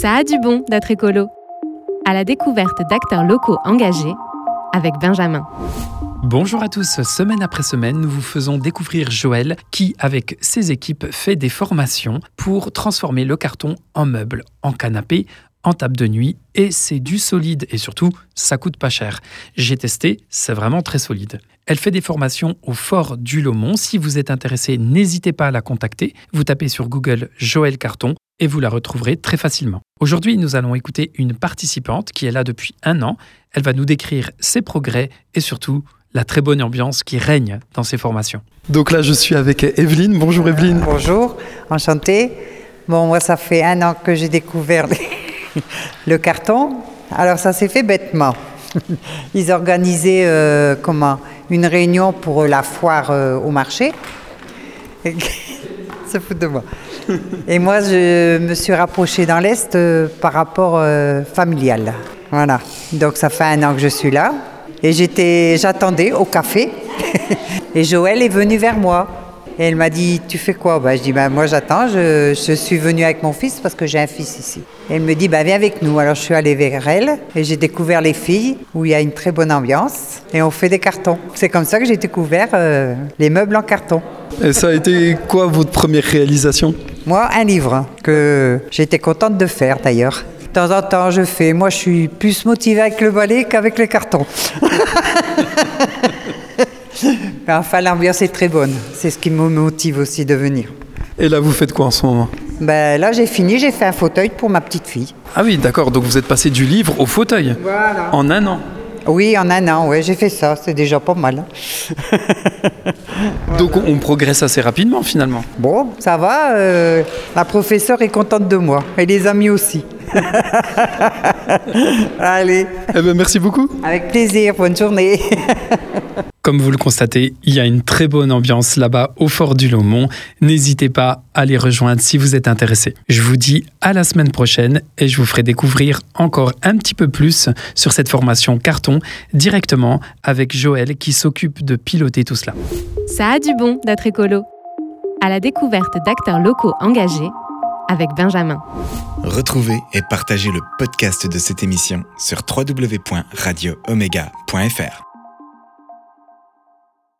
Ça a du bon d'être écolo. À la découverte d'acteurs locaux engagés avec Benjamin. Bonjour à tous, semaine après semaine, nous vous faisons découvrir Joël qui, avec ses équipes, fait des formations pour transformer le carton en meuble, en canapé, en table de nuit et c'est du solide et surtout ça coûte pas cher. J'ai testé, c'est vraiment très solide. Elle fait des formations au Fort du Lomont. Si vous êtes intéressé, n'hésitez pas à la contacter. Vous tapez sur Google Joël Carton et vous la retrouverez très facilement. Aujourd'hui, nous allons écouter une participante qui est là depuis un an. Elle va nous décrire ses progrès et surtout la très bonne ambiance qui règne dans ses formations. Donc là, je suis avec Evelyne. Bonjour Evelyne. Bonjour, enchantée. Bon, moi, ça fait un an que j'ai découvert le carton. Alors, ça s'est fait bêtement. Ils organisaient euh, comment? Une réunion pour la foire euh, au marché. Ça fout de moi. Et moi, je me suis rapprochée dans l'Est euh, par rapport familial. Voilà. Donc, ça fait un an que je suis là. Et j'étais, j'attendais au café. Et Joël est venu vers moi. Et elle m'a dit, tu fais quoi? Bah, Je dis, bah, moi j'attends, je, suis venue avec mon fils parce que j'ai un fils ici. Et elle me dit, bah, viens avec nous. Alors je suis allée vers elle et j'ai découvert les filles où il y a une très bonne ambiance et on fait des cartons. C'est comme ça que j'ai découvert euh, les meubles en carton. Et ça a été quoi votre première réalisation? Moi, un livre que j'étais contente de faire d'ailleurs. De temps en temps, je fais. Moi, je suis plus motivée avec le balai qu'avec les cartons. enfin, l'ambiance est très bonne. C'est ce qui me motive aussi de venir. Et là, vous faites quoi en ce moment? Ben, Là, j'ai fini, j'ai fait un fauteuil pour ma petite fille. Ah oui, d'accord. Donc vous êtes passé du livre au fauteuil Voilà. En un an Oui, en un an, ouais, j'ai fait ça. C'est déjà pas mal. Hein. Donc on progresse assez rapidement finalement. Bon, ça va. Euh, la professeure est contente de moi. Et les amis aussi. Allez. Eh ben, merci beaucoup. Avec plaisir. Bonne journée. Comme vous le constatez, il y a une très bonne ambiance là-bas au Fort du Lomont. N'hésitez pas à les rejoindre si vous êtes intéressé. Je vous dis à la semaine prochaine et je vous ferai découvrir encore un petit peu plus sur cette formation carton directement avec Joël qui s'occupe de piloter tout cela. Ça a du bon d'être écolo. À la découverte d'acteurs locaux engagés avec Benjamin. Retrouvez et partagez le podcast de cette émission sur www.radioomega.fr.